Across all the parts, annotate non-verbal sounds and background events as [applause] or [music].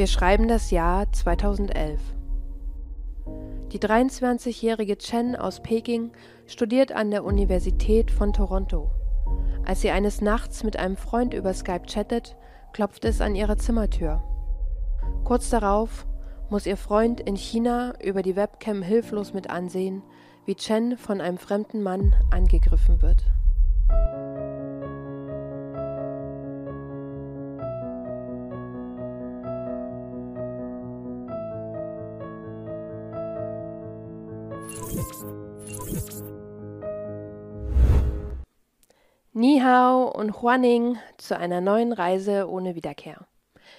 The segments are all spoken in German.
Wir schreiben das Jahr 2011. Die 23-jährige Chen aus Peking studiert an der Universität von Toronto. Als sie eines Nachts mit einem Freund über Skype chattet, klopft es an ihrer Zimmertür. Kurz darauf muss ihr Freund in China über die Webcam hilflos mit ansehen, wie Chen von einem fremden Mann angegriffen wird. Ni hao und Huaning zu einer neuen Reise ohne Wiederkehr.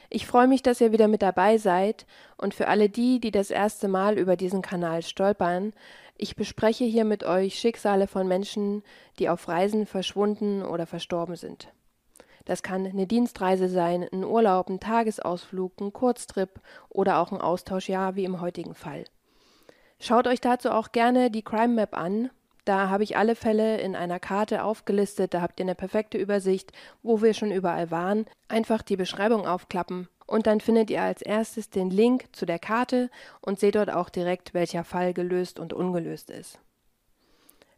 Ich freue mich, dass ihr wieder mit dabei seid und für alle die, die das erste Mal über diesen Kanal stolpern, ich bespreche hier mit euch Schicksale von Menschen, die auf Reisen verschwunden oder verstorben sind. Das kann eine Dienstreise sein, ein Urlaub, ein Tagesausflug, ein Kurztrip oder auch ein Austauschjahr wie im heutigen Fall. Schaut euch dazu auch gerne die Crime Map an. Da habe ich alle Fälle in einer Karte aufgelistet, da habt ihr eine perfekte Übersicht, wo wir schon überall waren. Einfach die Beschreibung aufklappen und dann findet ihr als erstes den Link zu der Karte und seht dort auch direkt, welcher Fall gelöst und ungelöst ist.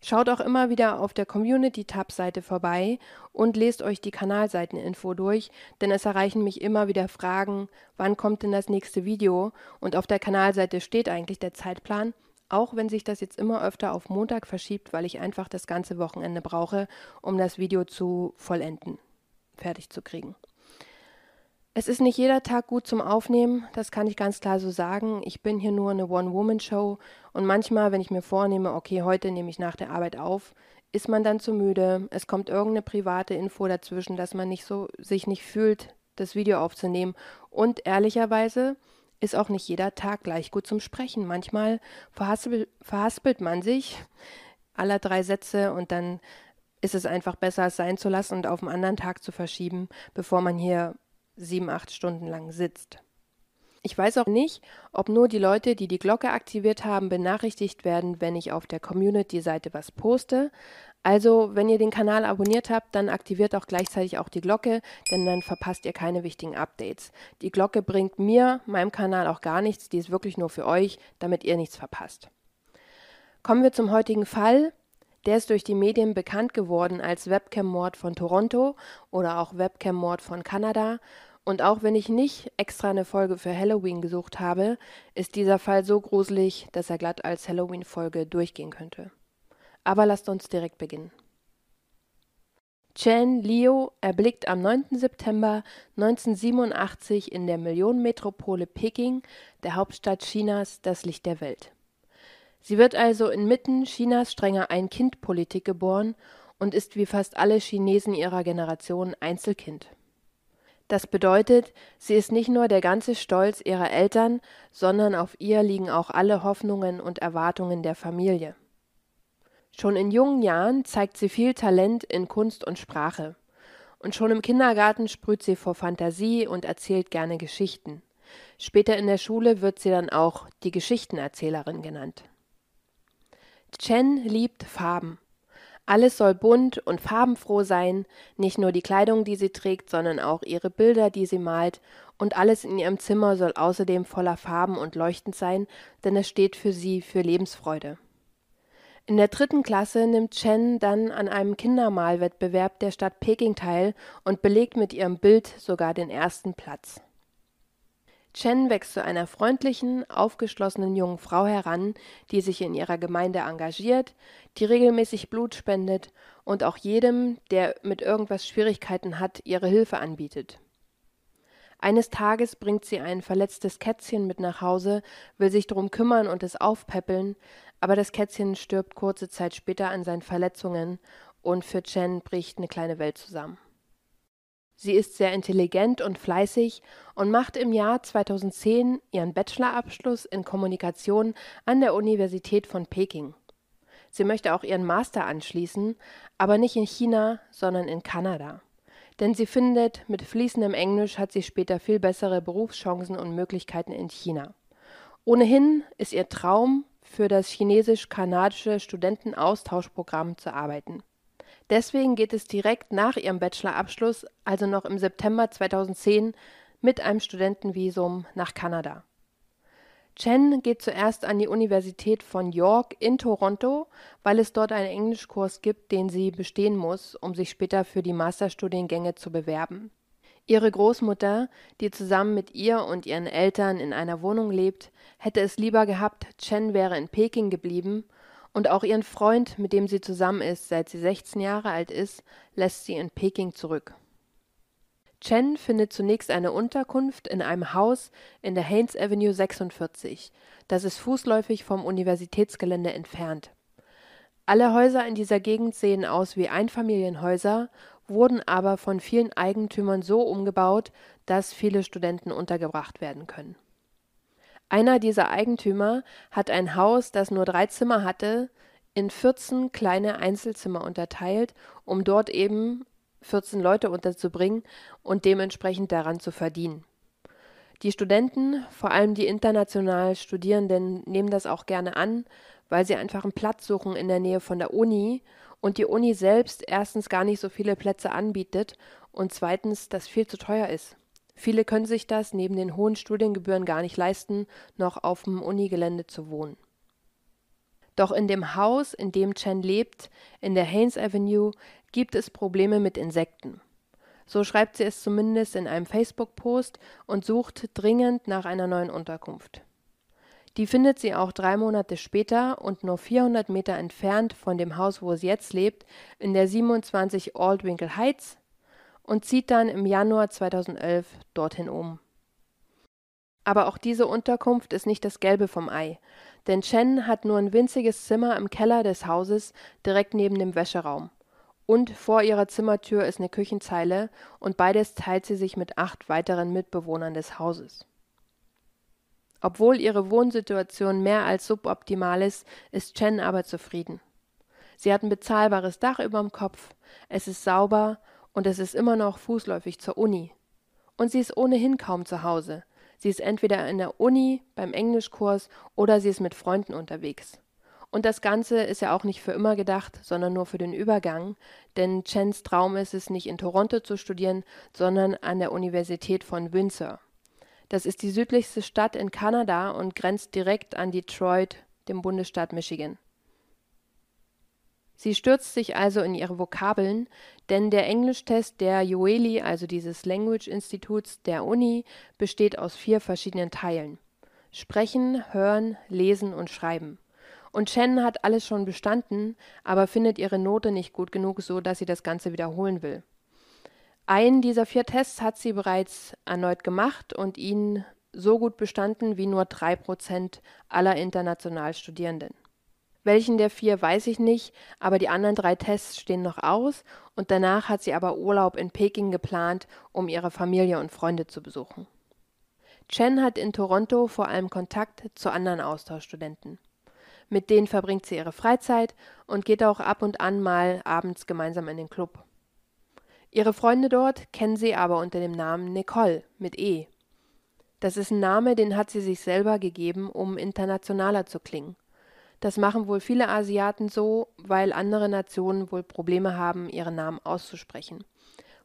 Schaut auch immer wieder auf der Community-Tab-Seite vorbei und lest euch die Kanalseiteninfo durch, denn es erreichen mich immer wieder Fragen, wann kommt denn das nächste Video? Und auf der Kanalseite steht eigentlich der Zeitplan, auch wenn sich das jetzt immer öfter auf Montag verschiebt, weil ich einfach das ganze Wochenende brauche, um das Video zu vollenden, fertig zu kriegen. Es ist nicht jeder Tag gut zum Aufnehmen, das kann ich ganz klar so sagen. Ich bin hier nur eine One-Woman-Show und manchmal, wenn ich mir vornehme, okay, heute nehme ich nach der Arbeit auf, ist man dann zu müde, es kommt irgendeine private Info dazwischen, dass man nicht so sich nicht fühlt, das Video aufzunehmen. Und ehrlicherweise ist auch nicht jeder Tag gleich gut zum Sprechen. Manchmal verhaspel, verhaspelt man sich aller drei Sätze und dann ist es einfach besser, es sein zu lassen und auf einen anderen Tag zu verschieben, bevor man hier sieben, acht Stunden lang sitzt. Ich weiß auch nicht, ob nur die Leute, die die Glocke aktiviert haben, benachrichtigt werden, wenn ich auf der Community-Seite was poste. Also, wenn ihr den Kanal abonniert habt, dann aktiviert auch gleichzeitig auch die Glocke, denn dann verpasst ihr keine wichtigen Updates. Die Glocke bringt mir, meinem Kanal auch gar nichts, die ist wirklich nur für euch, damit ihr nichts verpasst. Kommen wir zum heutigen Fall. Der ist durch die Medien bekannt geworden als Webcam-Mord von Toronto oder auch Webcam-Mord von Kanada. Und auch wenn ich nicht extra eine Folge für Halloween gesucht habe, ist dieser Fall so gruselig, dass er glatt als Halloween-Folge durchgehen könnte. Aber lasst uns direkt beginnen. Chen Liu erblickt am 9. September 1987 in der Millionenmetropole Peking, der Hauptstadt Chinas, das Licht der Welt. Sie wird also inmitten Chinas strenger Ein-Kind-Politik geboren und ist wie fast alle Chinesen ihrer Generation Einzelkind. Das bedeutet, sie ist nicht nur der ganze Stolz ihrer Eltern, sondern auf ihr liegen auch alle Hoffnungen und Erwartungen der Familie. Schon in jungen Jahren zeigt sie viel Talent in Kunst und Sprache. Und schon im Kindergarten sprüht sie vor Fantasie und erzählt gerne Geschichten. Später in der Schule wird sie dann auch die Geschichtenerzählerin genannt. Chen liebt Farben. Alles soll bunt und farbenfroh sein, nicht nur die Kleidung, die sie trägt, sondern auch ihre Bilder, die sie malt, und alles in ihrem Zimmer soll außerdem voller Farben und leuchtend sein, denn es steht für sie für Lebensfreude. In der dritten Klasse nimmt Chen dann an einem Kindermalwettbewerb der Stadt Peking teil und belegt mit ihrem Bild sogar den ersten Platz. Chen wächst zu einer freundlichen, aufgeschlossenen jungen Frau heran, die sich in ihrer Gemeinde engagiert, die regelmäßig Blut spendet und auch jedem, der mit irgendwas Schwierigkeiten hat, ihre Hilfe anbietet. Eines Tages bringt sie ein verletztes Kätzchen mit nach Hause, will sich darum kümmern und es aufpäppeln, aber das Kätzchen stirbt kurze Zeit später an seinen Verletzungen und für Chen bricht eine kleine Welt zusammen. Sie ist sehr intelligent und fleißig und macht im Jahr 2010 ihren Bachelorabschluss in Kommunikation an der Universität von Peking. Sie möchte auch ihren Master anschließen, aber nicht in China, sondern in Kanada. Denn sie findet, mit fließendem Englisch hat sie später viel bessere Berufschancen und Möglichkeiten in China. Ohnehin ist ihr Traum, für das chinesisch-kanadische Studentenaustauschprogramm zu arbeiten. Deswegen geht es direkt nach ihrem Bachelorabschluss, also noch im September 2010, mit einem Studentenvisum nach Kanada. Chen geht zuerst an die Universität von York in Toronto, weil es dort einen Englischkurs gibt, den sie bestehen muss, um sich später für die Masterstudiengänge zu bewerben. Ihre Großmutter, die zusammen mit ihr und ihren Eltern in einer Wohnung lebt, hätte es lieber gehabt, Chen wäre in Peking geblieben, und auch ihren Freund, mit dem sie zusammen ist, seit sie 16 Jahre alt ist, lässt sie in Peking zurück. Chen findet zunächst eine Unterkunft in einem Haus in der Haynes Avenue 46. Das ist fußläufig vom Universitätsgelände entfernt. Alle Häuser in dieser Gegend sehen aus wie Einfamilienhäuser, wurden aber von vielen Eigentümern so umgebaut, dass viele Studenten untergebracht werden können. Einer dieser Eigentümer hat ein Haus, das nur drei Zimmer hatte, in 14 kleine Einzelzimmer unterteilt, um dort eben 14 Leute unterzubringen und dementsprechend daran zu verdienen. Die Studenten, vor allem die international Studierenden, nehmen das auch gerne an, weil sie einfach einen Platz suchen in der Nähe von der Uni und die Uni selbst erstens gar nicht so viele Plätze anbietet und zweitens das viel zu teuer ist. Viele können sich das neben den hohen Studiengebühren gar nicht leisten, noch auf dem Unigelände zu wohnen. Doch in dem Haus, in dem Chen lebt, in der Haynes Avenue, gibt es Probleme mit Insekten. So schreibt sie es zumindest in einem Facebook-Post und sucht dringend nach einer neuen Unterkunft. Die findet sie auch drei Monate später und nur 400 Meter entfernt von dem Haus, wo sie jetzt lebt, in der 27 Aldwinkle Heights und zieht dann im Januar 2011 dorthin um. Aber auch diese Unterkunft ist nicht das Gelbe vom Ei, denn Chen hat nur ein winziges Zimmer im Keller des Hauses direkt neben dem Wäscheraum. Und vor ihrer Zimmertür ist eine Küchenzeile und beides teilt sie sich mit acht weiteren Mitbewohnern des Hauses. Obwohl ihre Wohnsituation mehr als suboptimal ist, ist Chen aber zufrieden. Sie hat ein bezahlbares Dach überm Kopf, es ist sauber und es ist immer noch fußläufig zur Uni. Und sie ist ohnehin kaum zu Hause. Sie ist entweder in der Uni, beim Englischkurs oder sie ist mit Freunden unterwegs. Und das Ganze ist ja auch nicht für immer gedacht, sondern nur für den Übergang, denn Chens Traum ist es, nicht in Toronto zu studieren, sondern an der Universität von Windsor. Das ist die südlichste Stadt in Kanada und grenzt direkt an Detroit, dem Bundesstaat Michigan. Sie stürzt sich also in ihre Vokabeln, denn der Englischtest der UELI, also dieses Language Instituts der Uni, besteht aus vier verschiedenen Teilen. Sprechen, Hören, Lesen und Schreiben. Und Chen hat alles schon bestanden, aber findet ihre Note nicht gut genug, so dass sie das Ganze wiederholen will. Einen dieser vier Tests hat sie bereits erneut gemacht und ihn so gut bestanden wie nur drei Prozent aller international Studierenden. Welchen der vier weiß ich nicht, aber die anderen drei Tests stehen noch aus und danach hat sie aber Urlaub in Peking geplant, um ihre Familie und Freunde zu besuchen. Chen hat in Toronto vor allem Kontakt zu anderen Austauschstudenten. Mit denen verbringt sie ihre Freizeit und geht auch ab und an mal abends gemeinsam in den Club. Ihre Freunde dort kennen sie aber unter dem Namen Nicole mit E. Das ist ein Name, den hat sie sich selber gegeben, um internationaler zu klingen. Das machen wohl viele Asiaten so, weil andere Nationen wohl Probleme haben, ihren Namen auszusprechen.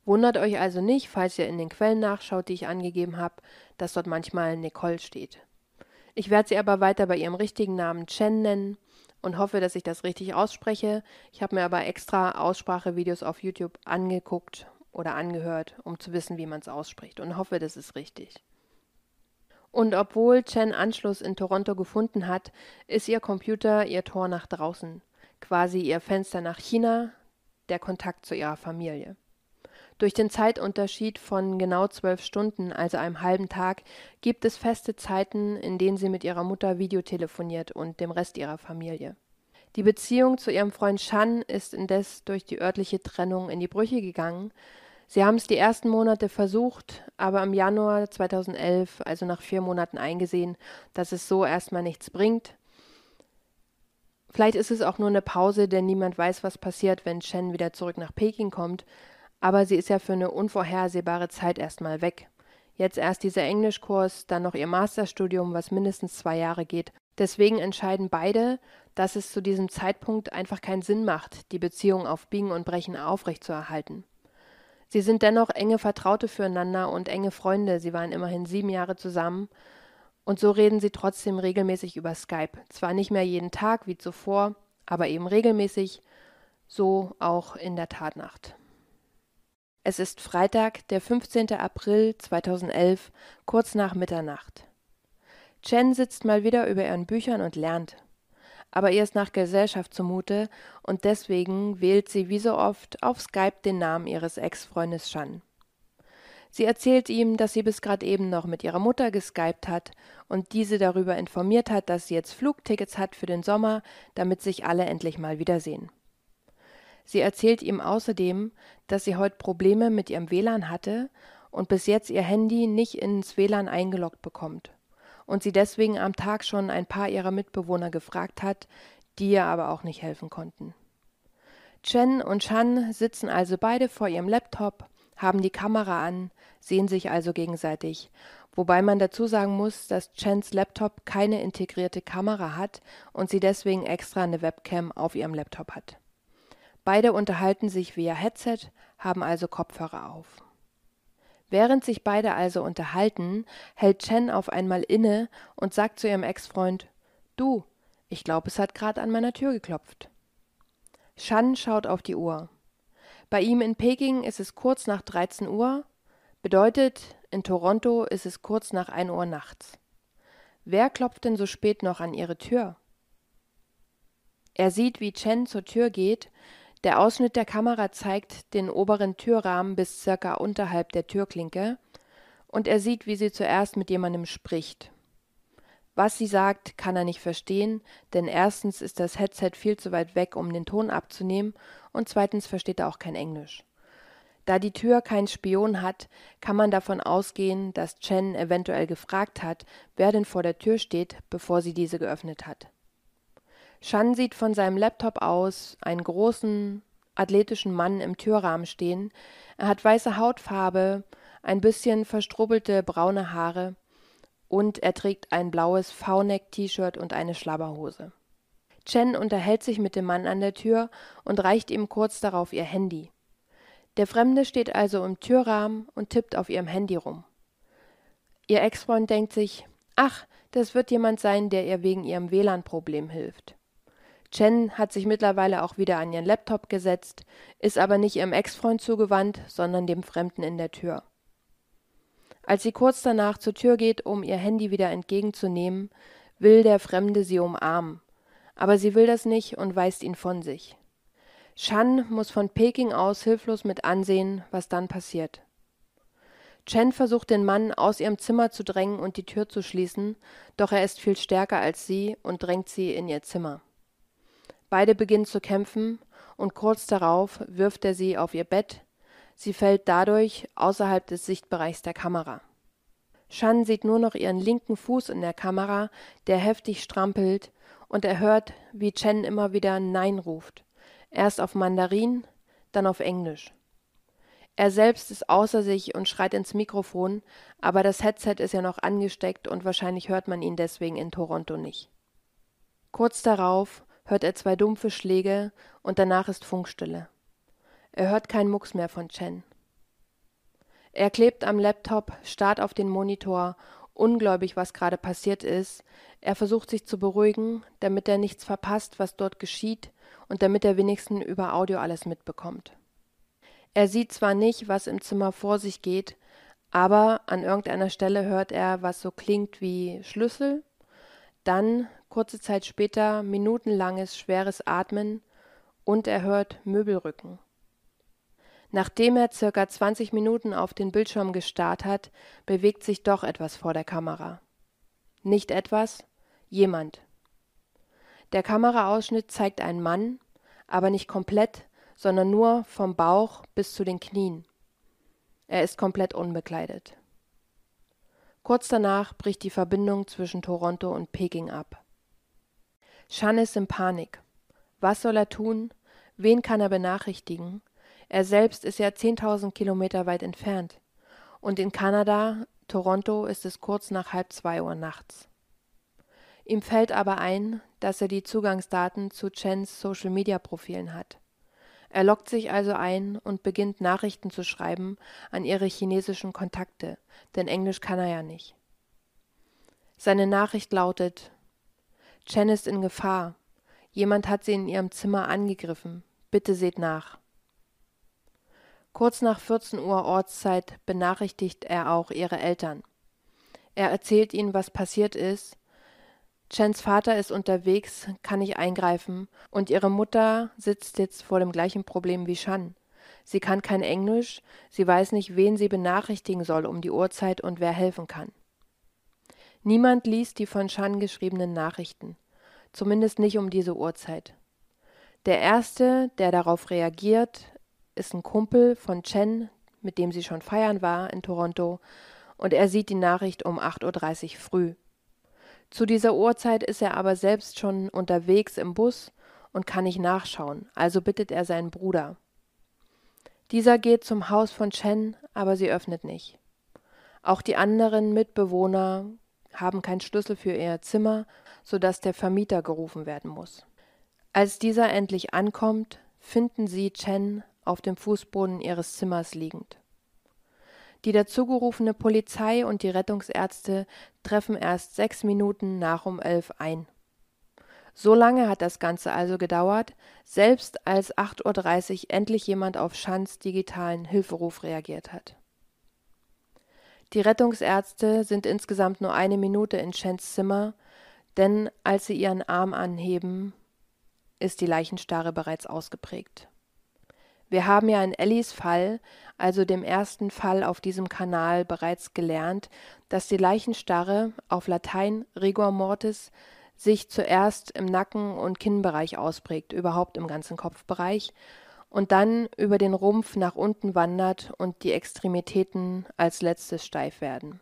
Wundert euch also nicht, falls ihr in den Quellen nachschaut, die ich angegeben habe, dass dort manchmal Nicole steht. Ich werde sie aber weiter bei ihrem richtigen Namen Chen nennen und hoffe, dass ich das richtig ausspreche. Ich habe mir aber extra Aussprachevideos auf YouTube angeguckt oder angehört, um zu wissen, wie man es ausspricht und hoffe, das ist richtig. Und obwohl Chen Anschluss in Toronto gefunden hat, ist ihr Computer ihr Tor nach draußen, quasi ihr Fenster nach China, der Kontakt zu ihrer Familie. Durch den Zeitunterschied von genau zwölf Stunden, also einem halben Tag, gibt es feste Zeiten, in denen sie mit ihrer Mutter videotelefoniert und dem Rest ihrer Familie. Die Beziehung zu ihrem Freund Shan ist indes durch die örtliche Trennung in die Brüche gegangen. Sie haben es die ersten Monate versucht, aber im Januar 2011, also nach vier Monaten, eingesehen, dass es so erstmal nichts bringt. Vielleicht ist es auch nur eine Pause, denn niemand weiß, was passiert, wenn Chen wieder zurück nach Peking kommt, aber sie ist ja für eine unvorhersehbare Zeit erstmal weg. Jetzt erst dieser Englischkurs, dann noch ihr Masterstudium, was mindestens zwei Jahre geht. Deswegen entscheiden beide, dass es zu diesem Zeitpunkt einfach keinen Sinn macht, die Beziehung auf Biegen und Brechen aufrechtzuerhalten. Sie sind dennoch enge Vertraute füreinander und enge Freunde, sie waren immerhin sieben Jahre zusammen, und so reden sie trotzdem regelmäßig über Skype. Zwar nicht mehr jeden Tag wie zuvor, aber eben regelmäßig, so auch in der Tatnacht. Es ist Freitag, der 15. April 2011, kurz nach Mitternacht. Chen sitzt mal wieder über ihren Büchern und lernt aber ihr ist nach Gesellschaft zumute und deswegen wählt sie wie so oft auf Skype den Namen ihres Ex-Freundes Shan. Sie erzählt ihm, dass sie bis gerade eben noch mit ihrer Mutter geskypt hat und diese darüber informiert hat, dass sie jetzt Flugtickets hat für den Sommer, damit sich alle endlich mal wiedersehen. Sie erzählt ihm außerdem, dass sie heute Probleme mit ihrem WLAN hatte und bis jetzt ihr Handy nicht ins WLAN eingeloggt bekommt und sie deswegen am Tag schon ein paar ihrer Mitbewohner gefragt hat, die ihr aber auch nicht helfen konnten. Chen und Chan sitzen also beide vor ihrem Laptop, haben die Kamera an, sehen sich also gegenseitig, wobei man dazu sagen muss, dass Chens Laptop keine integrierte Kamera hat und sie deswegen extra eine Webcam auf ihrem Laptop hat. Beide unterhalten sich via Headset, haben also Kopfhörer auf. Während sich beide also unterhalten, hält Chen auf einmal inne und sagt zu ihrem Ex-Freund: Du, ich glaube, es hat gerade an meiner Tür geklopft. Shan schaut auf die Uhr. Bei ihm in Peking ist es kurz nach 13 Uhr, bedeutet, in Toronto ist es kurz nach 1 Uhr nachts. Wer klopft denn so spät noch an ihre Tür? Er sieht, wie Chen zur Tür geht, der Ausschnitt der Kamera zeigt den oberen Türrahmen bis circa unterhalb der Türklinke, und er sieht, wie sie zuerst mit jemandem spricht. Was sie sagt, kann er nicht verstehen, denn erstens ist das Headset viel zu weit weg, um den Ton abzunehmen, und zweitens versteht er auch kein Englisch. Da die Tür keinen Spion hat, kann man davon ausgehen, dass Chen eventuell gefragt hat, wer denn vor der Tür steht, bevor sie diese geöffnet hat. Shan sieht von seinem Laptop aus einen großen, athletischen Mann im Türrahmen stehen. Er hat weiße Hautfarbe, ein bisschen verstrubbelte braune Haare und er trägt ein blaues V-Neck-T-Shirt und eine Schlabberhose. Chen unterhält sich mit dem Mann an der Tür und reicht ihm kurz darauf ihr Handy. Der Fremde steht also im Türrahmen und tippt auf ihrem Handy rum. Ihr Ex-Freund denkt sich, ach, das wird jemand sein, der ihr wegen ihrem WLAN-Problem hilft. Chen hat sich mittlerweile auch wieder an ihren Laptop gesetzt, ist aber nicht ihrem Ex-Freund zugewandt, sondern dem Fremden in der Tür. Als sie kurz danach zur Tür geht, um ihr Handy wieder entgegenzunehmen, will der Fremde sie umarmen, aber sie will das nicht und weist ihn von sich. Shan muss von Peking aus hilflos mit ansehen, was dann passiert. Chen versucht den Mann aus ihrem Zimmer zu drängen und die Tür zu schließen, doch er ist viel stärker als sie und drängt sie in ihr Zimmer. Beide beginnen zu kämpfen, und kurz darauf wirft er sie auf ihr Bett, sie fällt dadurch außerhalb des Sichtbereichs der Kamera. Shan sieht nur noch ihren linken Fuß in der Kamera, der heftig strampelt, und er hört, wie Chen immer wieder Nein ruft, erst auf Mandarin, dann auf Englisch. Er selbst ist außer sich und schreit ins Mikrofon, aber das Headset ist ja noch angesteckt und wahrscheinlich hört man ihn deswegen in Toronto nicht. Kurz darauf hört er zwei dumpfe Schläge und danach ist Funkstille. Er hört keinen Mucks mehr von Chen. Er klebt am Laptop, starrt auf den Monitor, ungläubig, was gerade passiert ist. Er versucht sich zu beruhigen, damit er nichts verpasst, was dort geschieht, und damit er wenigstens über Audio alles mitbekommt. Er sieht zwar nicht, was im Zimmer vor sich geht, aber an irgendeiner Stelle hört er, was so klingt wie Schlüssel, dann kurze Zeit später minutenlanges schweres Atmen und er hört Möbelrücken. Nachdem er circa 20 Minuten auf den Bildschirm gestarrt hat, bewegt sich doch etwas vor der Kamera. Nicht etwas, jemand. Der Kameraausschnitt zeigt einen Mann, aber nicht komplett, sondern nur vom Bauch bis zu den Knien. Er ist komplett unbekleidet. Kurz danach bricht die Verbindung zwischen Toronto und Peking ab. Chan ist in Panik. Was soll er tun? Wen kann er benachrichtigen? Er selbst ist ja 10.000 Kilometer weit entfernt. Und in Kanada, Toronto, ist es kurz nach halb zwei Uhr nachts. Ihm fällt aber ein, dass er die Zugangsdaten zu Chens Social-Media-Profilen hat. Er loggt sich also ein und beginnt Nachrichten zu schreiben an ihre chinesischen Kontakte, denn Englisch kann er ja nicht. Seine Nachricht lautet Chen ist in Gefahr. Jemand hat sie in ihrem Zimmer angegriffen. Bitte seht nach. Kurz nach 14 Uhr Ortszeit benachrichtigt er auch ihre Eltern. Er erzählt ihnen, was passiert ist. Chens Vater ist unterwegs, kann nicht eingreifen, und ihre Mutter sitzt jetzt vor dem gleichen Problem wie Shan. Sie kann kein Englisch, sie weiß nicht, wen sie benachrichtigen soll um die Uhrzeit und wer helfen kann. Niemand liest die von Shan geschriebenen Nachrichten, zumindest nicht um diese Uhrzeit. Der erste, der darauf reagiert, ist ein Kumpel von Chen, mit dem sie schon feiern war in Toronto, und er sieht die Nachricht um 8.30 Uhr früh. Zu dieser Uhrzeit ist er aber selbst schon unterwegs im Bus und kann nicht nachschauen, also bittet er seinen Bruder. Dieser geht zum Haus von Chen, aber sie öffnet nicht. Auch die anderen Mitbewohner haben keinen Schlüssel für ihr Zimmer, so dass der Vermieter gerufen werden muss. Als dieser endlich ankommt, finden sie Chen auf dem Fußboden ihres Zimmers liegend. Die dazugerufene Polizei und die Rettungsärzte treffen erst sechs Minuten nach um elf ein. So lange hat das Ganze also gedauert, selbst als 8.30 Uhr endlich jemand auf Schanz digitalen Hilferuf reagiert hat. Die Rettungsärzte sind insgesamt nur eine Minute in Chens Zimmer, denn als sie ihren Arm anheben, ist die Leichenstarre bereits ausgeprägt. Wir haben ja in Ellis Fall, also dem ersten Fall auf diesem Kanal, bereits gelernt, dass die Leichenstarre, auf Latein Rigor mortis, sich zuerst im Nacken- und Kinnbereich ausprägt, überhaupt im ganzen Kopfbereich, und dann über den Rumpf nach unten wandert und die Extremitäten als letztes steif werden.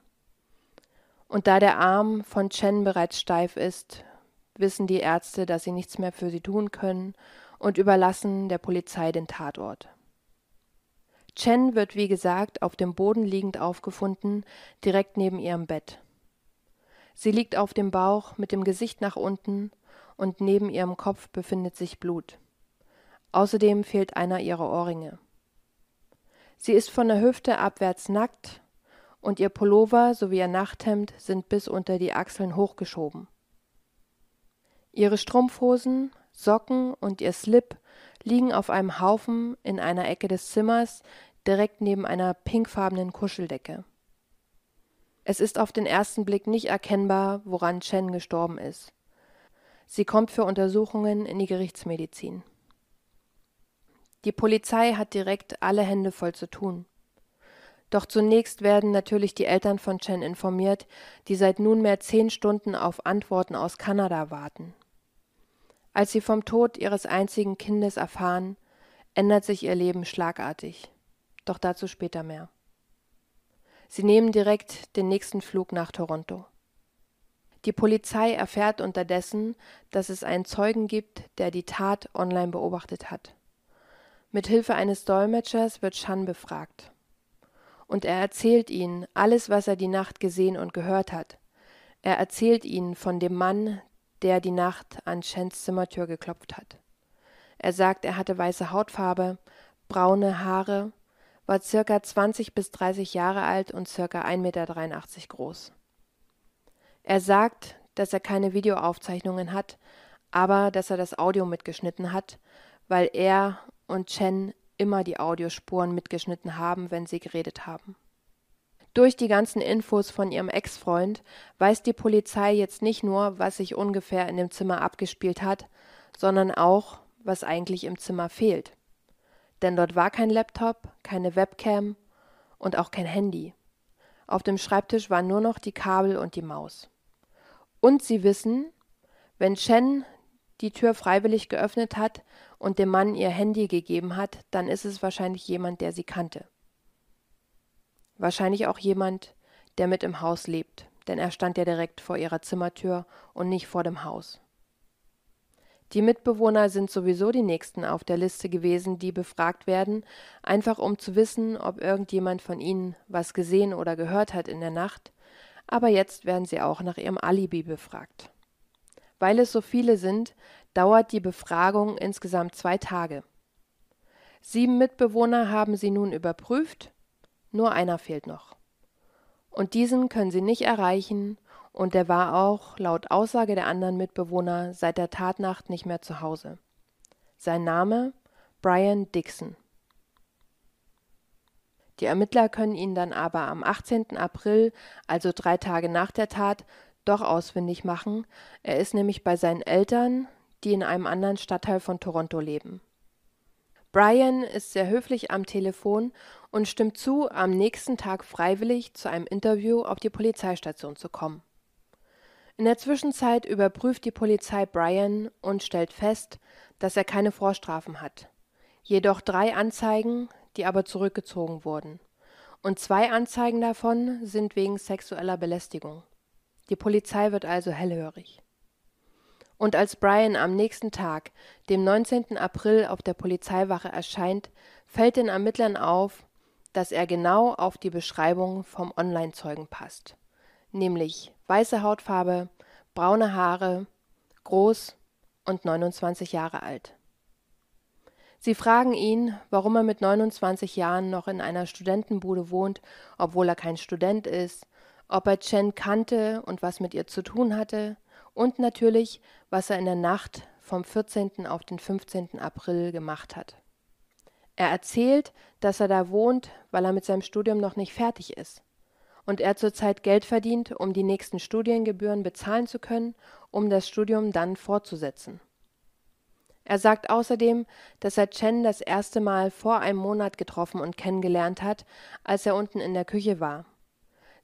Und da der Arm von Chen bereits steif ist, wissen die Ärzte, dass sie nichts mehr für sie tun können und überlassen der Polizei den Tatort. Chen wird wie gesagt auf dem Boden liegend aufgefunden, direkt neben ihrem Bett. Sie liegt auf dem Bauch mit dem Gesicht nach unten und neben ihrem Kopf befindet sich Blut. Außerdem fehlt einer ihrer Ohrringe. Sie ist von der Hüfte abwärts nackt und ihr Pullover sowie ihr Nachthemd sind bis unter die Achseln hochgeschoben. Ihre Strumpfhosen, Socken und ihr Slip liegen auf einem Haufen in einer Ecke des Zimmers direkt neben einer pinkfarbenen Kuscheldecke. Es ist auf den ersten Blick nicht erkennbar, woran Chen gestorben ist. Sie kommt für Untersuchungen in die Gerichtsmedizin. Die Polizei hat direkt alle Hände voll zu tun. Doch zunächst werden natürlich die Eltern von Chen informiert, die seit nunmehr zehn Stunden auf Antworten aus Kanada warten. Als sie vom Tod ihres einzigen Kindes erfahren, ändert sich ihr Leben schlagartig. Doch dazu später mehr. Sie nehmen direkt den nächsten Flug nach Toronto. Die Polizei erfährt unterdessen, dass es einen Zeugen gibt, der die Tat online beobachtet hat. Mit Hilfe eines Dolmetschers wird Chan befragt. Und er erzählt ihnen alles, was er die Nacht gesehen und gehört hat. Er erzählt ihnen von dem Mann, der die Nacht an Chens Zimmertür geklopft hat. Er sagt, er hatte weiße Hautfarbe, braune Haare, war circa 20 bis 30 Jahre alt und circa 1,83 Meter groß. Er sagt, dass er keine Videoaufzeichnungen hat, aber dass er das Audio mitgeschnitten hat, weil er und Chen immer die Audiospuren mitgeschnitten haben, wenn sie geredet haben. Durch die ganzen Infos von ihrem Ex-Freund weiß die Polizei jetzt nicht nur, was sich ungefähr in dem Zimmer abgespielt hat, sondern auch, was eigentlich im Zimmer fehlt. Denn dort war kein Laptop, keine Webcam und auch kein Handy. Auf dem Schreibtisch waren nur noch die Kabel und die Maus. Und sie wissen, wenn Chen die Tür freiwillig geöffnet hat und dem Mann ihr Handy gegeben hat, dann ist es wahrscheinlich jemand, der sie kannte. Wahrscheinlich auch jemand, der mit im Haus lebt, denn er stand ja direkt vor ihrer Zimmertür und nicht vor dem Haus. Die Mitbewohner sind sowieso die nächsten auf der Liste gewesen, die befragt werden, einfach um zu wissen, ob irgendjemand von ihnen was gesehen oder gehört hat in der Nacht, aber jetzt werden sie auch nach ihrem Alibi befragt. Weil es so viele sind, dauert die Befragung insgesamt zwei Tage. Sieben Mitbewohner haben sie nun überprüft, nur einer fehlt noch. Und diesen können sie nicht erreichen, und er war auch, laut Aussage der anderen Mitbewohner, seit der Tatnacht nicht mehr zu Hause. Sein Name Brian Dixon. Die Ermittler können ihn dann aber am 18. April, also drei Tage nach der Tat, doch ausfindig machen. Er ist nämlich bei seinen Eltern, die in einem anderen Stadtteil von Toronto leben. Brian ist sehr höflich am Telefon und stimmt zu, am nächsten Tag freiwillig zu einem Interview auf die Polizeistation zu kommen. In der Zwischenzeit überprüft die Polizei Brian und stellt fest, dass er keine Vorstrafen hat, jedoch drei Anzeigen, die aber zurückgezogen wurden, und zwei Anzeigen davon sind wegen sexueller Belästigung. Die Polizei wird also hellhörig. Und als Brian am nächsten Tag, dem 19. April, auf der Polizeiwache erscheint, fällt den Ermittlern auf, dass er genau auf die Beschreibung vom Online-Zeugen passt nämlich weiße Hautfarbe, braune Haare, groß und 29 Jahre alt. Sie fragen ihn, warum er mit 29 Jahren noch in einer Studentenbude wohnt, obwohl er kein Student ist, ob er Chen kannte und was mit ihr zu tun hatte und natürlich, was er in der Nacht vom 14. auf den 15. April gemacht hat. Er erzählt, dass er da wohnt, weil er mit seinem Studium noch nicht fertig ist und er zurzeit Geld verdient, um die nächsten Studiengebühren bezahlen zu können, um das Studium dann fortzusetzen. Er sagt außerdem, dass er Chen das erste Mal vor einem Monat getroffen und kennengelernt hat, als er unten in der Küche war.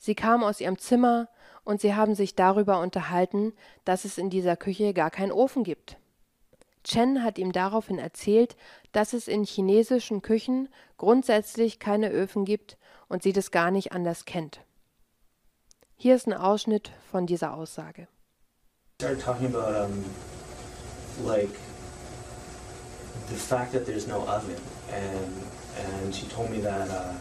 Sie kam aus ihrem Zimmer und sie haben sich darüber unterhalten, dass es in dieser Küche gar keinen Ofen gibt. Chen hat ihm daraufhin erzählt, dass es in chinesischen Küchen grundsätzlich keine Öfen gibt und sie das gar nicht anders kennt. Hier ist ein Ausschnitt von dieser Aussage. started talking about um, like the fact that there's no oven, and and she told me that uh,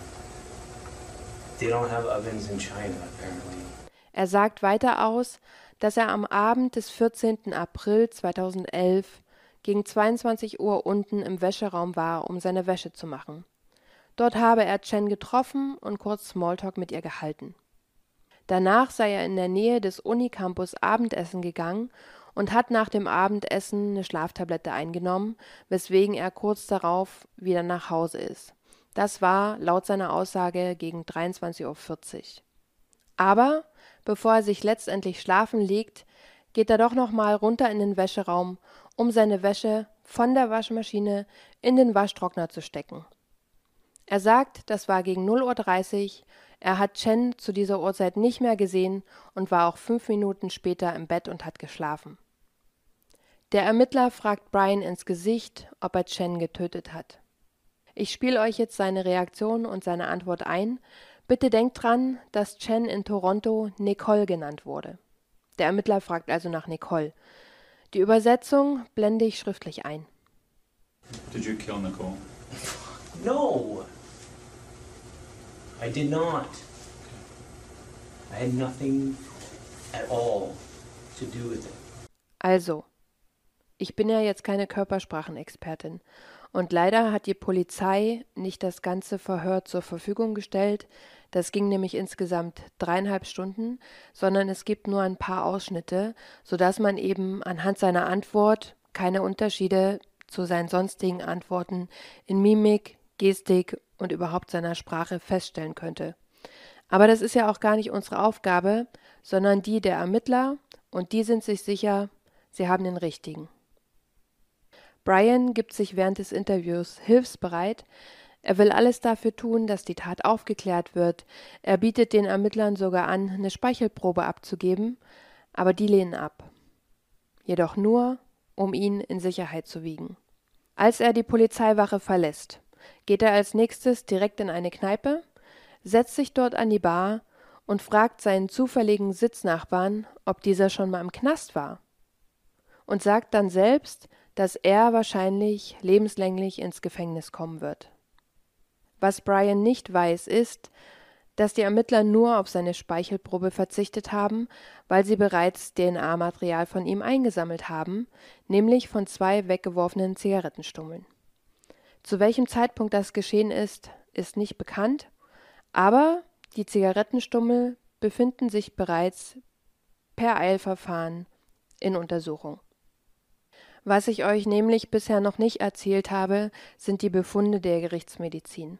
Er sagt weiter aus, dass er am Abend des 14. April 2011 gegen 22 Uhr unten im Wäscheraum war, um seine Wäsche zu machen. Dort habe er Chen getroffen und kurz Smalltalk mit ihr gehalten. Danach sei er in der Nähe des Unicampus Abendessen gegangen und hat nach dem Abendessen eine Schlaftablette eingenommen, weswegen er kurz darauf wieder nach Hause ist. Das war laut seiner Aussage gegen 23.40 Uhr. Aber bevor er sich letztendlich schlafen legt, geht er doch nochmal runter in den Wäscheraum, um seine Wäsche von der Waschmaschine in den Waschtrockner zu stecken. Er sagt, das war gegen 0.30 Uhr, er hat Chen zu dieser Uhrzeit nicht mehr gesehen und war auch fünf Minuten später im Bett und hat geschlafen. Der Ermittler fragt Brian ins Gesicht, ob er Chen getötet hat. Ich spiele euch jetzt seine Reaktion und seine Antwort ein. Bitte denkt dran, dass Chen in Toronto Nicole genannt wurde. Der Ermittler fragt also nach Nicole. Die Übersetzung blende ich schriftlich ein. Did you kill Nicole? No, I did not. I had nothing at all to do with it. Also, ich bin ja jetzt keine Körpersprachenexpertin und leider hat die Polizei nicht das ganze Verhör zur Verfügung gestellt. Das ging nämlich insgesamt dreieinhalb Stunden, sondern es gibt nur ein paar Ausschnitte, sodass man eben anhand seiner Antwort keine Unterschiede zu seinen sonstigen Antworten in Mimik, Gestik und überhaupt seiner Sprache feststellen könnte. Aber das ist ja auch gar nicht unsere Aufgabe, sondern die der Ermittler, und die sind sich sicher, sie haben den richtigen. Brian gibt sich während des Interviews hilfsbereit, er will alles dafür tun, dass die Tat aufgeklärt wird, er bietet den Ermittlern sogar an, eine Speichelprobe abzugeben, aber die lehnen ab. Jedoch nur, um ihn in Sicherheit zu wiegen. Als er die Polizeiwache verlässt, geht er als nächstes direkt in eine Kneipe. setzt sich dort an die Bar und fragt seinen zufälligen Sitznachbarn, ob dieser schon mal im Knast war. Und sagt dann selbst, dass er wahrscheinlich lebenslänglich ins Gefängnis kommen wird. Was Brian nicht weiß, ist, dass die Ermittler nur auf seine Speichelprobe verzichtet haben, weil sie bereits DNA-Material von ihm eingesammelt haben, nämlich von zwei weggeworfenen Zigarettenstummeln. Zu welchem Zeitpunkt das geschehen ist, ist nicht bekannt, aber die Zigarettenstummel befinden sich bereits per Eilverfahren in Untersuchung. Was ich euch nämlich bisher noch nicht erzählt habe, sind die Befunde der Gerichtsmedizin.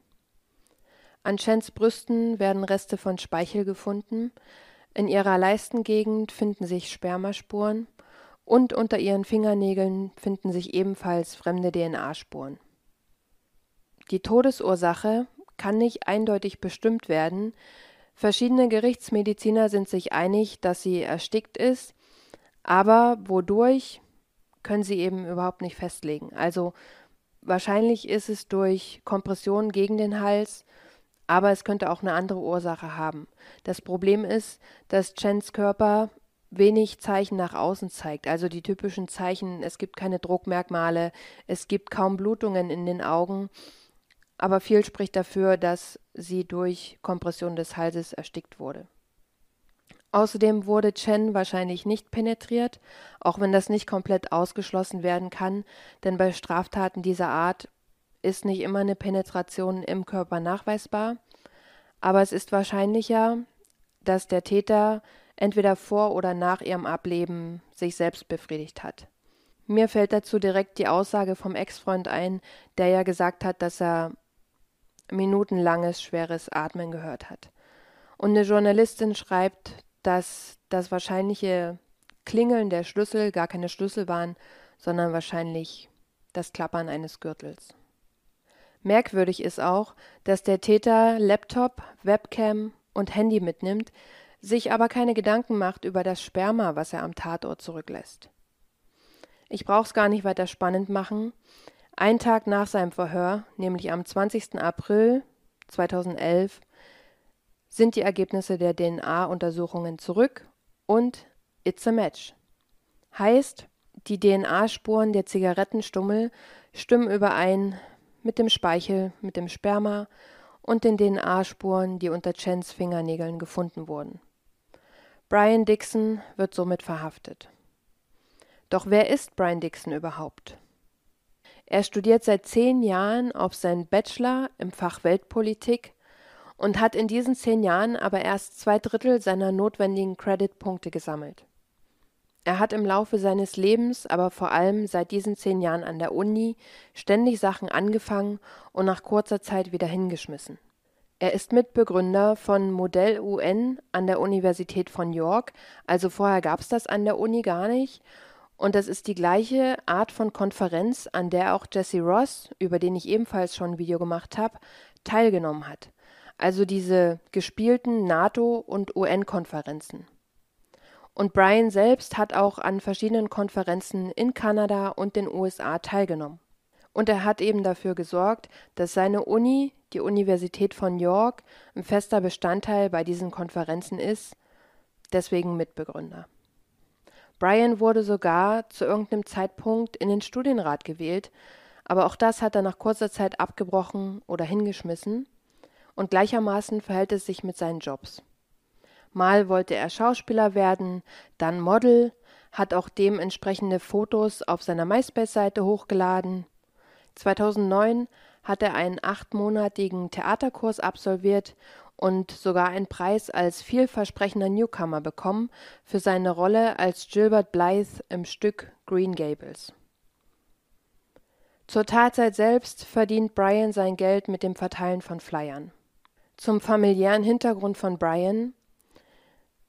An Chens Brüsten werden Reste von Speichel gefunden, in ihrer Leistengegend finden sich Spermaspuren und unter ihren Fingernägeln finden sich ebenfalls fremde DNA-Spuren. Die Todesursache kann nicht eindeutig bestimmt werden. Verschiedene Gerichtsmediziner sind sich einig, dass sie erstickt ist, aber wodurch können sie eben überhaupt nicht festlegen. Also wahrscheinlich ist es durch Kompression gegen den Hals, aber es könnte auch eine andere Ursache haben. Das Problem ist, dass Chens Körper wenig Zeichen nach außen zeigt, also die typischen Zeichen, es gibt keine Druckmerkmale, es gibt kaum Blutungen in den Augen aber viel spricht dafür, dass sie durch Kompression des Halses erstickt wurde. Außerdem wurde Chen wahrscheinlich nicht penetriert, auch wenn das nicht komplett ausgeschlossen werden kann, denn bei Straftaten dieser Art ist nicht immer eine Penetration im Körper nachweisbar, aber es ist wahrscheinlicher, dass der Täter entweder vor oder nach ihrem Ableben sich selbst befriedigt hat. Mir fällt dazu direkt die Aussage vom Ex-Freund ein, der ja gesagt hat, dass er minutenlanges schweres Atmen gehört hat. Und eine Journalistin schreibt, dass das wahrscheinliche Klingeln der Schlüssel gar keine Schlüssel waren, sondern wahrscheinlich das Klappern eines Gürtels. Merkwürdig ist auch, dass der Täter Laptop, Webcam und Handy mitnimmt, sich aber keine Gedanken macht über das Sperma, was er am Tatort zurücklässt. Ich brauch's gar nicht weiter spannend machen. Ein Tag nach seinem Verhör, nämlich am 20. April 2011, sind die Ergebnisse der DNA-Untersuchungen zurück und it's a match. Heißt, die DNA-Spuren der Zigarettenstummel stimmen überein mit dem Speichel, mit dem Sperma und den DNA-Spuren, die unter Chens Fingernägeln gefunden wurden. Brian Dixon wird somit verhaftet. Doch wer ist Brian Dixon überhaupt? Er studiert seit zehn Jahren auf seinen Bachelor im Fach Weltpolitik und hat in diesen zehn Jahren aber erst zwei Drittel seiner notwendigen Creditpunkte gesammelt. Er hat im Laufe seines Lebens, aber vor allem seit diesen zehn Jahren an der Uni, ständig Sachen angefangen und nach kurzer Zeit wieder hingeschmissen. Er ist Mitbegründer von Modell UN an der Universität von York, also vorher gab es das an der Uni gar nicht, und das ist die gleiche Art von Konferenz, an der auch Jesse Ross, über den ich ebenfalls schon ein Video gemacht habe, teilgenommen hat. Also diese gespielten NATO- und UN-Konferenzen. Und Brian selbst hat auch an verschiedenen Konferenzen in Kanada und den USA teilgenommen. Und er hat eben dafür gesorgt, dass seine Uni, die Universität von York, ein fester Bestandteil bei diesen Konferenzen ist, deswegen Mitbegründer. Brian wurde sogar zu irgendeinem Zeitpunkt in den Studienrat gewählt, aber auch das hat er nach kurzer Zeit abgebrochen oder hingeschmissen. Und gleichermaßen verhält es sich mit seinen Jobs. Mal wollte er Schauspieler werden, dann Model, hat auch dementsprechende Fotos auf seiner MySpace-Seite hochgeladen. 2009 hat er einen achtmonatigen Theaterkurs absolviert und sogar einen Preis als vielversprechender Newcomer bekommen für seine Rolle als Gilbert Blythe im Stück Green Gables. Zur Tatzeit selbst verdient Brian sein Geld mit dem Verteilen von Flyern. Zum familiären Hintergrund von Brian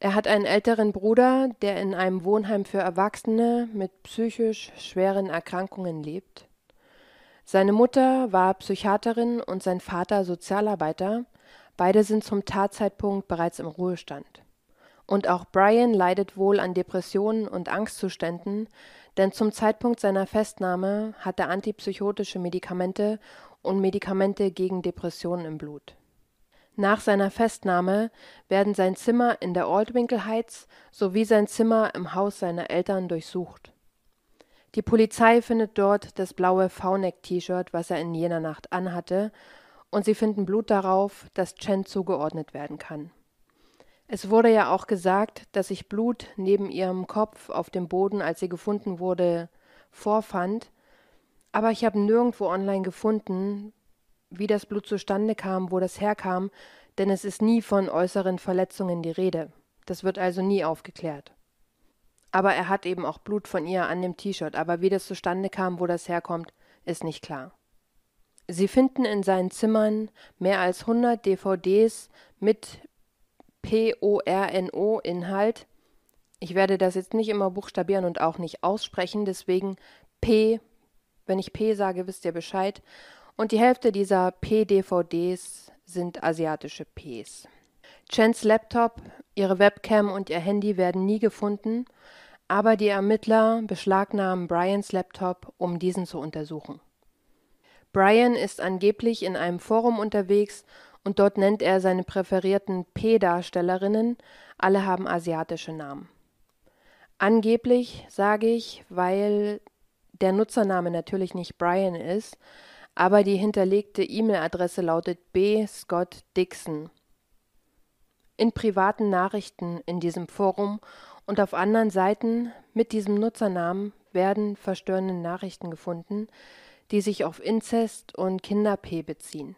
er hat einen älteren Bruder, der in einem Wohnheim für Erwachsene mit psychisch schweren Erkrankungen lebt. Seine Mutter war Psychiaterin und sein Vater Sozialarbeiter, Beide sind zum Tatzeitpunkt bereits im Ruhestand. Und auch Brian leidet wohl an Depressionen und Angstzuständen, denn zum Zeitpunkt seiner Festnahme hat er antipsychotische Medikamente und Medikamente gegen Depressionen im Blut. Nach seiner Festnahme werden sein Zimmer in der Aldwinkle Heights sowie sein Zimmer im Haus seiner Eltern durchsucht. Die Polizei findet dort das blaue V-Neck-T-Shirt, was er in jener Nacht anhatte, und sie finden Blut darauf, das Chen zugeordnet werden kann. Es wurde ja auch gesagt, dass sich Blut neben ihrem Kopf auf dem Boden, als sie gefunden wurde, vorfand, aber ich habe nirgendwo online gefunden, wie das Blut zustande kam, wo das herkam, denn es ist nie von äußeren Verletzungen die Rede. Das wird also nie aufgeklärt. Aber er hat eben auch Blut von ihr an dem T-Shirt, aber wie das zustande kam, wo das herkommt, ist nicht klar. Sie finden in seinen Zimmern mehr als 100 DVDs mit PORNO-Inhalt. Ich werde das jetzt nicht immer buchstabieren und auch nicht aussprechen, deswegen P, wenn ich P sage, wisst ihr Bescheid. Und die Hälfte dieser P-DVDs sind asiatische Ps. Chens Laptop, ihre Webcam und ihr Handy werden nie gefunden, aber die Ermittler beschlagnahmen Brians Laptop, um diesen zu untersuchen. Brian ist angeblich in einem Forum unterwegs und dort nennt er seine präferierten P-Darstellerinnen, alle haben asiatische Namen. Angeblich sage ich, weil der Nutzername natürlich nicht Brian ist, aber die hinterlegte E-Mail-Adresse lautet B. Scott Dixon. In privaten Nachrichten in diesem Forum und auf anderen Seiten mit diesem Nutzernamen werden verstörende Nachrichten gefunden, die sich auf Inzest und Kinder-P beziehen.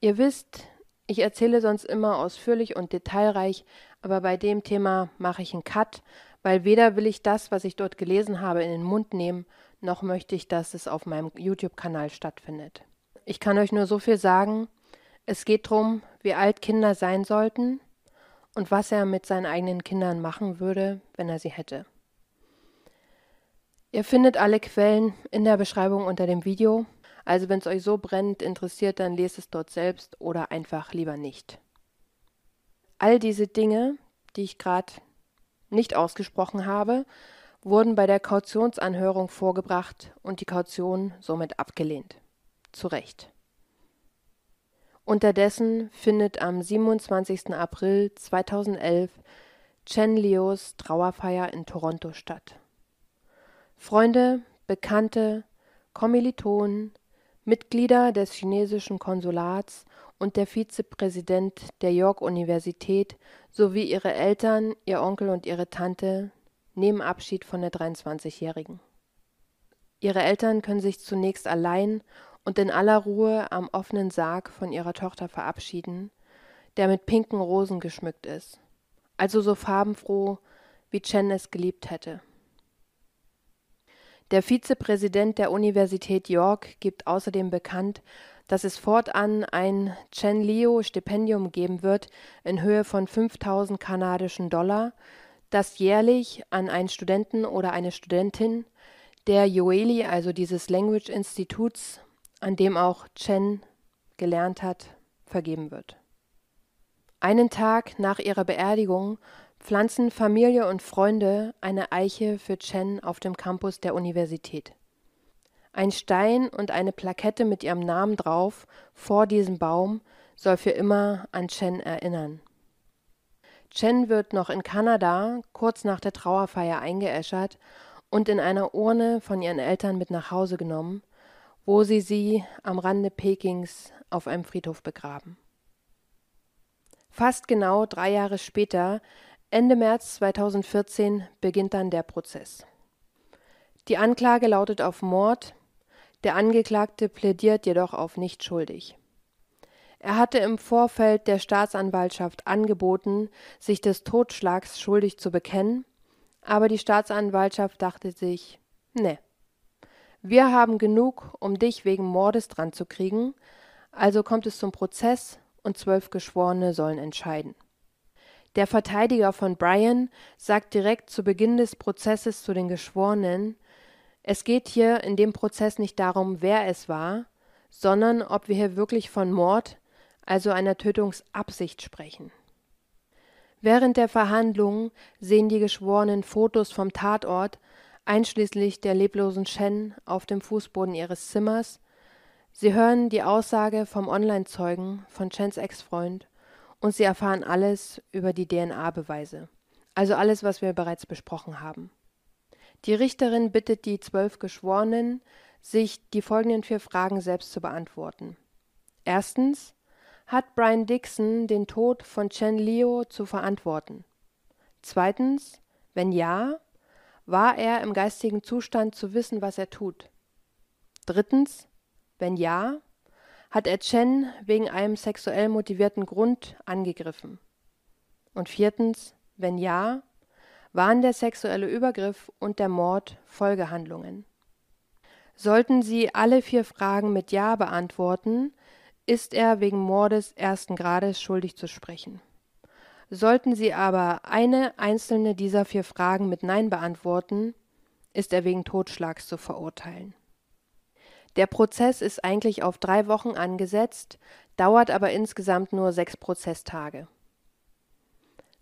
Ihr wisst, ich erzähle sonst immer ausführlich und detailreich, aber bei dem Thema mache ich einen Cut, weil weder will ich das, was ich dort gelesen habe, in den Mund nehmen, noch möchte ich, dass es auf meinem YouTube-Kanal stattfindet. Ich kann euch nur so viel sagen, es geht darum, wie alt Kinder sein sollten und was er mit seinen eigenen Kindern machen würde, wenn er sie hätte. Ihr findet alle Quellen in der Beschreibung unter dem Video, also wenn es euch so brennend interessiert, dann lest es dort selbst oder einfach lieber nicht. All diese Dinge, die ich gerade nicht ausgesprochen habe, wurden bei der Kautionsanhörung vorgebracht und die Kaution somit abgelehnt. Zu Recht. Unterdessen findet am 27. April 2011 Chen Leos Trauerfeier in Toronto statt. Freunde, Bekannte, Kommilitonen, Mitglieder des chinesischen Konsulats und der Vizepräsident der York-Universität sowie ihre Eltern, ihr Onkel und ihre Tante nehmen Abschied von der 23-Jährigen. Ihre Eltern können sich zunächst allein und in aller Ruhe am offenen Sarg von ihrer Tochter verabschieden, der mit pinken Rosen geschmückt ist, also so farbenfroh, wie Chen es geliebt hätte. Der Vizepräsident der Universität York gibt außerdem bekannt, dass es fortan ein Chen-Lio-Stipendium geben wird in Höhe von 5000 kanadischen Dollar, das jährlich an einen Studenten oder eine Studentin der Yoeli, also dieses Language Instituts, an dem auch Chen gelernt hat, vergeben wird. Einen Tag nach ihrer Beerdigung pflanzen Familie und Freunde eine Eiche für Chen auf dem Campus der Universität. Ein Stein und eine Plakette mit ihrem Namen drauf vor diesem Baum soll für immer an Chen erinnern. Chen wird noch in Kanada kurz nach der Trauerfeier eingeäschert und in einer Urne von ihren Eltern mit nach Hause genommen, wo sie sie am Rande Pekings auf einem Friedhof begraben. Fast genau drei Jahre später Ende März 2014 beginnt dann der Prozess. Die Anklage lautet auf Mord, der Angeklagte plädiert jedoch auf nicht schuldig. Er hatte im Vorfeld der Staatsanwaltschaft angeboten, sich des Totschlags schuldig zu bekennen, aber die Staatsanwaltschaft dachte sich, ne, wir haben genug, um dich wegen Mordes dran zu kriegen, also kommt es zum Prozess und zwölf Geschworene sollen entscheiden. Der Verteidiger von Brian sagt direkt zu Beginn des Prozesses zu den Geschworenen, es geht hier in dem Prozess nicht darum, wer es war, sondern ob wir hier wirklich von Mord, also einer Tötungsabsicht sprechen. Während der Verhandlungen sehen die Geschworenen Fotos vom Tatort, einschließlich der leblosen Shen auf dem Fußboden ihres Zimmers. Sie hören die Aussage vom Online-Zeugen von Chens Ex-Freund und sie erfahren alles über die DNA-Beweise, also alles, was wir bereits besprochen haben. Die Richterin bittet die zwölf Geschworenen, sich die folgenden vier Fragen selbst zu beantworten. Erstens, hat Brian Dixon den Tod von Chen Leo zu verantworten? Zweitens, wenn ja, war er im geistigen Zustand zu wissen, was er tut? Drittens, wenn ja, hat er Chen wegen einem sexuell motivierten Grund angegriffen? Und viertens, wenn ja, waren der sexuelle Übergriff und der Mord Folgehandlungen? Sollten Sie alle vier Fragen mit Ja beantworten, ist er wegen Mordes ersten Grades schuldig zu sprechen. Sollten Sie aber eine einzelne dieser vier Fragen mit Nein beantworten, ist er wegen Totschlags zu verurteilen. Der Prozess ist eigentlich auf drei Wochen angesetzt, dauert aber insgesamt nur sechs Prozesstage.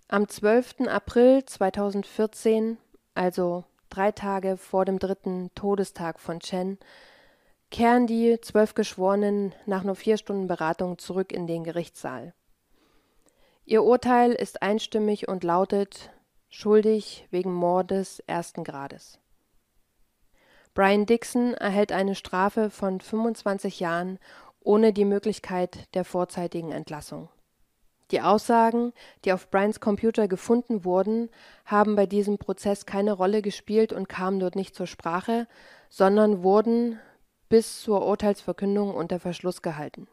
Am 12. April 2014, also drei Tage vor dem dritten Todestag von Chen, kehren die zwölf Geschworenen nach nur vier Stunden Beratung zurück in den Gerichtssaal. Ihr Urteil ist einstimmig und lautet schuldig wegen Mordes ersten Grades. Brian Dixon erhält eine Strafe von 25 Jahren ohne die Möglichkeit der vorzeitigen Entlassung. Die Aussagen, die auf Brians Computer gefunden wurden, haben bei diesem Prozess keine Rolle gespielt und kamen dort nicht zur Sprache, sondern wurden bis zur Urteilsverkündung unter Verschluss gehalten.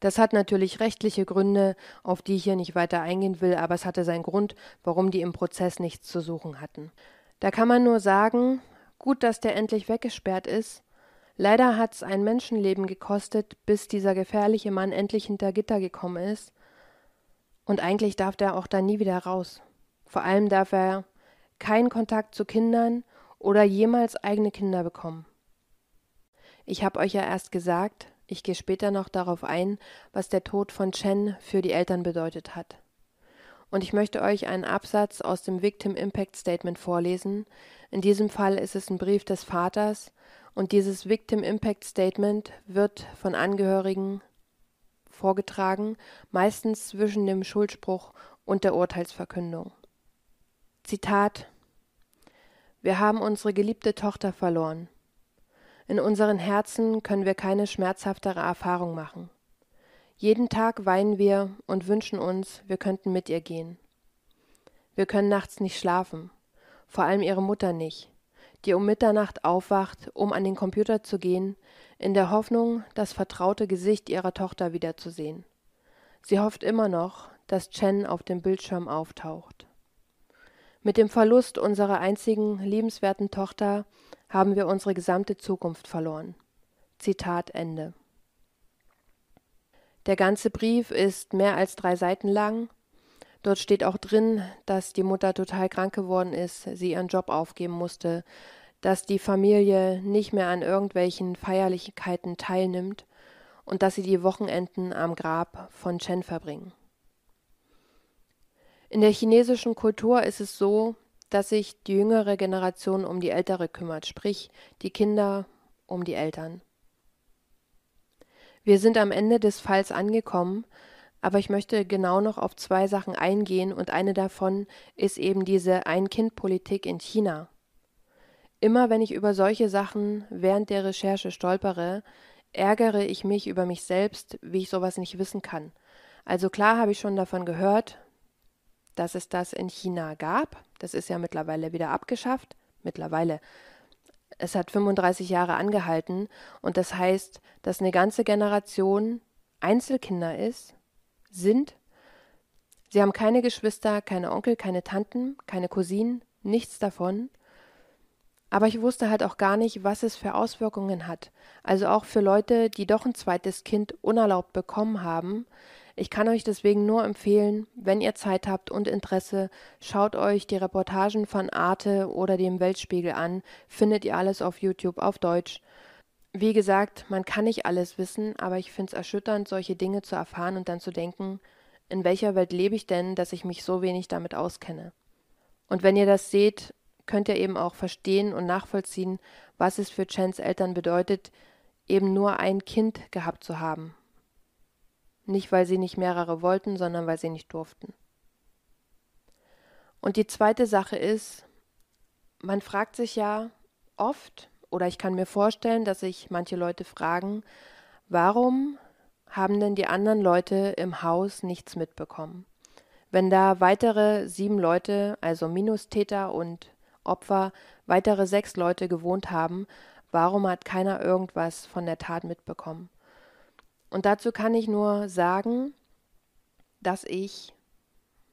Das hat natürlich rechtliche Gründe, auf die ich hier nicht weiter eingehen will, aber es hatte seinen Grund, warum die im Prozess nichts zu suchen hatten. Da kann man nur sagen, gut, dass der endlich weggesperrt ist. Leider hat's ein Menschenleben gekostet, bis dieser gefährliche Mann endlich hinter Gitter gekommen ist. Und eigentlich darf der auch da nie wieder raus. Vor allem darf er keinen Kontakt zu Kindern oder jemals eigene Kinder bekommen. Ich habe euch ja erst gesagt, ich gehe später noch darauf ein, was der Tod von Chen für die Eltern bedeutet hat. Und ich möchte euch einen Absatz aus dem Victim Impact Statement vorlesen. In diesem Fall ist es ein Brief des Vaters und dieses Victim Impact Statement wird von Angehörigen vorgetragen, meistens zwischen dem Schuldspruch und der Urteilsverkündung. Zitat Wir haben unsere geliebte Tochter verloren. In unseren Herzen können wir keine schmerzhaftere Erfahrung machen. Jeden Tag weinen wir und wünschen uns, wir könnten mit ihr gehen. Wir können nachts nicht schlafen, vor allem ihre Mutter nicht, die um Mitternacht aufwacht, um an den Computer zu gehen, in der Hoffnung, das vertraute Gesicht ihrer Tochter wiederzusehen. Sie hofft immer noch, dass Chen auf dem Bildschirm auftaucht. Mit dem Verlust unserer einzigen liebenswerten Tochter haben wir unsere gesamte Zukunft verloren. Zitat Ende. Der ganze Brief ist mehr als drei Seiten lang. Dort steht auch drin, dass die Mutter total krank geworden ist, sie ihren Job aufgeben musste, dass die Familie nicht mehr an irgendwelchen Feierlichkeiten teilnimmt und dass sie die Wochenenden am Grab von Chen verbringen. In der chinesischen Kultur ist es so, dass sich die jüngere Generation um die ältere kümmert, sprich die Kinder um die Eltern. Wir sind am Ende des Falls angekommen, aber ich möchte genau noch auf zwei Sachen eingehen und eine davon ist eben diese Ein-Kind-Politik in China. Immer wenn ich über solche Sachen während der Recherche stolpere, ärgere ich mich über mich selbst, wie ich sowas nicht wissen kann. Also klar habe ich schon davon gehört, dass es das in China gab. Das ist ja mittlerweile wieder abgeschafft. Mittlerweile. Es hat 35 Jahre angehalten und das heißt, dass eine ganze Generation Einzelkinder ist, sind. Sie haben keine Geschwister, keine Onkel, keine Tanten, keine Cousinen, nichts davon. Aber ich wusste halt auch gar nicht, was es für Auswirkungen hat. Also auch für Leute, die doch ein zweites Kind unerlaubt bekommen haben, ich kann euch deswegen nur empfehlen, wenn ihr Zeit habt und Interesse, schaut euch die Reportagen von Arte oder dem Weltspiegel an, findet ihr alles auf YouTube auf Deutsch. Wie gesagt, man kann nicht alles wissen, aber ich finde es erschütternd, solche Dinge zu erfahren und dann zu denken, in welcher Welt lebe ich denn, dass ich mich so wenig damit auskenne. Und wenn ihr das seht, könnt ihr eben auch verstehen und nachvollziehen, was es für Chens Eltern bedeutet, eben nur ein Kind gehabt zu haben. Nicht, weil sie nicht mehrere wollten, sondern weil sie nicht durften. Und die zweite Sache ist, man fragt sich ja oft, oder ich kann mir vorstellen, dass sich manche Leute fragen, warum haben denn die anderen Leute im Haus nichts mitbekommen? Wenn da weitere sieben Leute, also Minustäter und Opfer, weitere sechs Leute gewohnt haben, warum hat keiner irgendwas von der Tat mitbekommen? Und dazu kann ich nur sagen, dass ich,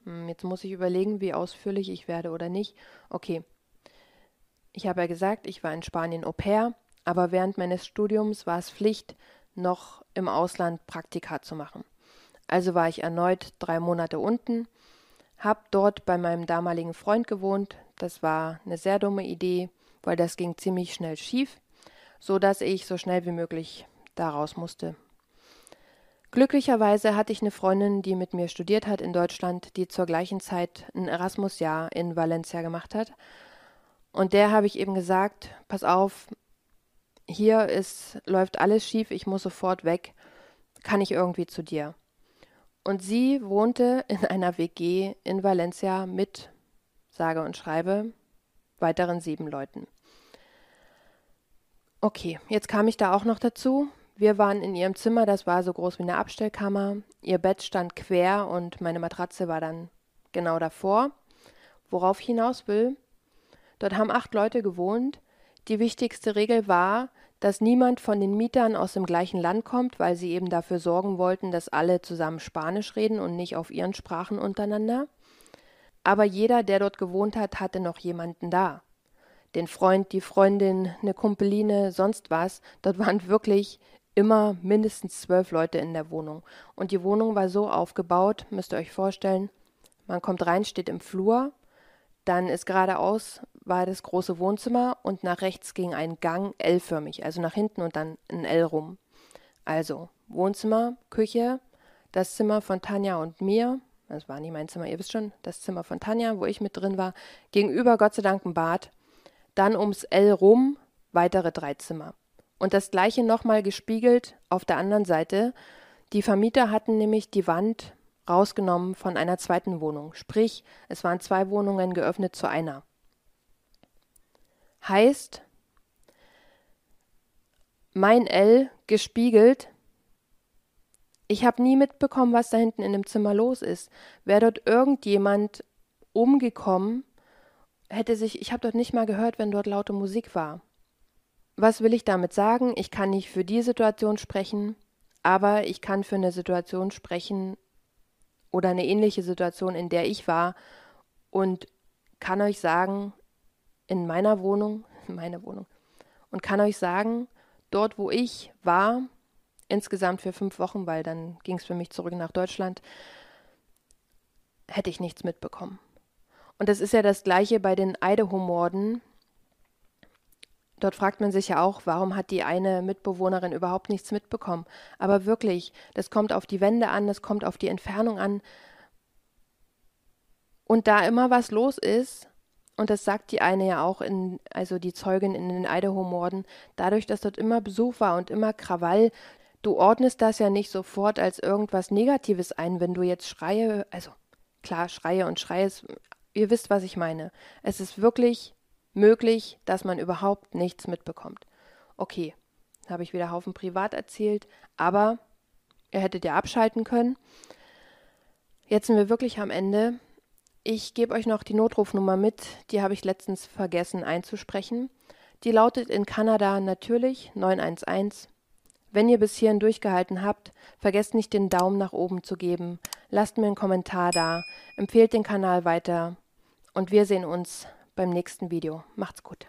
hm, jetzt muss ich überlegen, wie ausführlich ich werde oder nicht. Okay, ich habe ja gesagt, ich war in Spanien Au pair, aber während meines Studiums war es Pflicht, noch im Ausland Praktika zu machen. Also war ich erneut drei Monate unten, habe dort bei meinem damaligen Freund gewohnt. Das war eine sehr dumme Idee, weil das ging ziemlich schnell schief, so dass ich so schnell wie möglich da raus musste. Glücklicherweise hatte ich eine Freundin, die mit mir studiert hat in Deutschland, die zur gleichen Zeit ein Erasmus-Jahr in Valencia gemacht hat. Und der habe ich eben gesagt, pass auf, hier ist, läuft alles schief, ich muss sofort weg, kann ich irgendwie zu dir. Und sie wohnte in einer WG in Valencia mit, sage und schreibe, weiteren sieben Leuten. Okay, jetzt kam ich da auch noch dazu. Wir waren in ihrem Zimmer, das war so groß wie eine Abstellkammer. Ihr Bett stand quer und meine Matratze war dann genau davor. Worauf ich hinaus will, dort haben acht Leute gewohnt. Die wichtigste Regel war, dass niemand von den Mietern aus dem gleichen Land kommt, weil sie eben dafür sorgen wollten, dass alle zusammen Spanisch reden und nicht auf ihren Sprachen untereinander. Aber jeder, der dort gewohnt hat, hatte noch jemanden da. Den Freund, die Freundin, eine Kumpeline, sonst was. Dort waren wirklich immer mindestens zwölf Leute in der Wohnung. Und die Wohnung war so aufgebaut, müsst ihr euch vorstellen, man kommt rein, steht im Flur, dann ist geradeaus war das große Wohnzimmer und nach rechts ging ein Gang L-förmig, also nach hinten und dann ein L rum. Also Wohnzimmer, Küche, das Zimmer von Tanja und mir, das war nicht mein Zimmer, ihr wisst schon, das Zimmer von Tanja, wo ich mit drin war, gegenüber Gott sei Dank ein Bad, dann ums L rum weitere drei Zimmer. Und das gleiche nochmal gespiegelt auf der anderen Seite. Die Vermieter hatten nämlich die Wand rausgenommen von einer zweiten Wohnung. Sprich, es waren zwei Wohnungen geöffnet zu einer. Heißt, mein L gespiegelt, ich habe nie mitbekommen, was da hinten in dem Zimmer los ist. Wäre dort irgendjemand umgekommen, hätte sich, ich habe dort nicht mal gehört, wenn dort laute Musik war. Was will ich damit sagen? Ich kann nicht für die Situation sprechen, aber ich kann für eine Situation sprechen oder eine ähnliche Situation, in der ich war und kann euch sagen, in meiner Wohnung, [laughs] in meiner Wohnung, und kann euch sagen, dort, wo ich war, insgesamt für fünf Wochen, weil dann ging es für mich zurück nach Deutschland, hätte ich nichts mitbekommen. Und das ist ja das gleiche bei den Idaho-Morden, Dort fragt man sich ja auch, warum hat die eine Mitbewohnerin überhaupt nichts mitbekommen. Aber wirklich, das kommt auf die Wände an, das kommt auf die Entfernung an. Und da immer was los ist, und das sagt die eine ja auch in, also die Zeugin in den Idaho-Morden, dadurch, dass dort immer Besuch war und immer Krawall, du ordnest das ja nicht sofort als irgendwas Negatives ein, wenn du jetzt Schreie, also klar, Schreie und Schreie, ihr wisst, was ich meine. Es ist wirklich möglich, dass man überhaupt nichts mitbekommt. Okay, habe ich wieder Haufen privat erzählt, aber ihr hättet ja abschalten können. Jetzt sind wir wirklich am Ende. Ich gebe euch noch die Notrufnummer mit, die habe ich letztens vergessen einzusprechen. Die lautet in Kanada natürlich 911. Wenn ihr bis hierhin durchgehalten habt, vergesst nicht den Daumen nach oben zu geben, lasst mir einen Kommentar da, empfehlt den Kanal weiter und wir sehen uns beim nächsten Video. Macht's gut.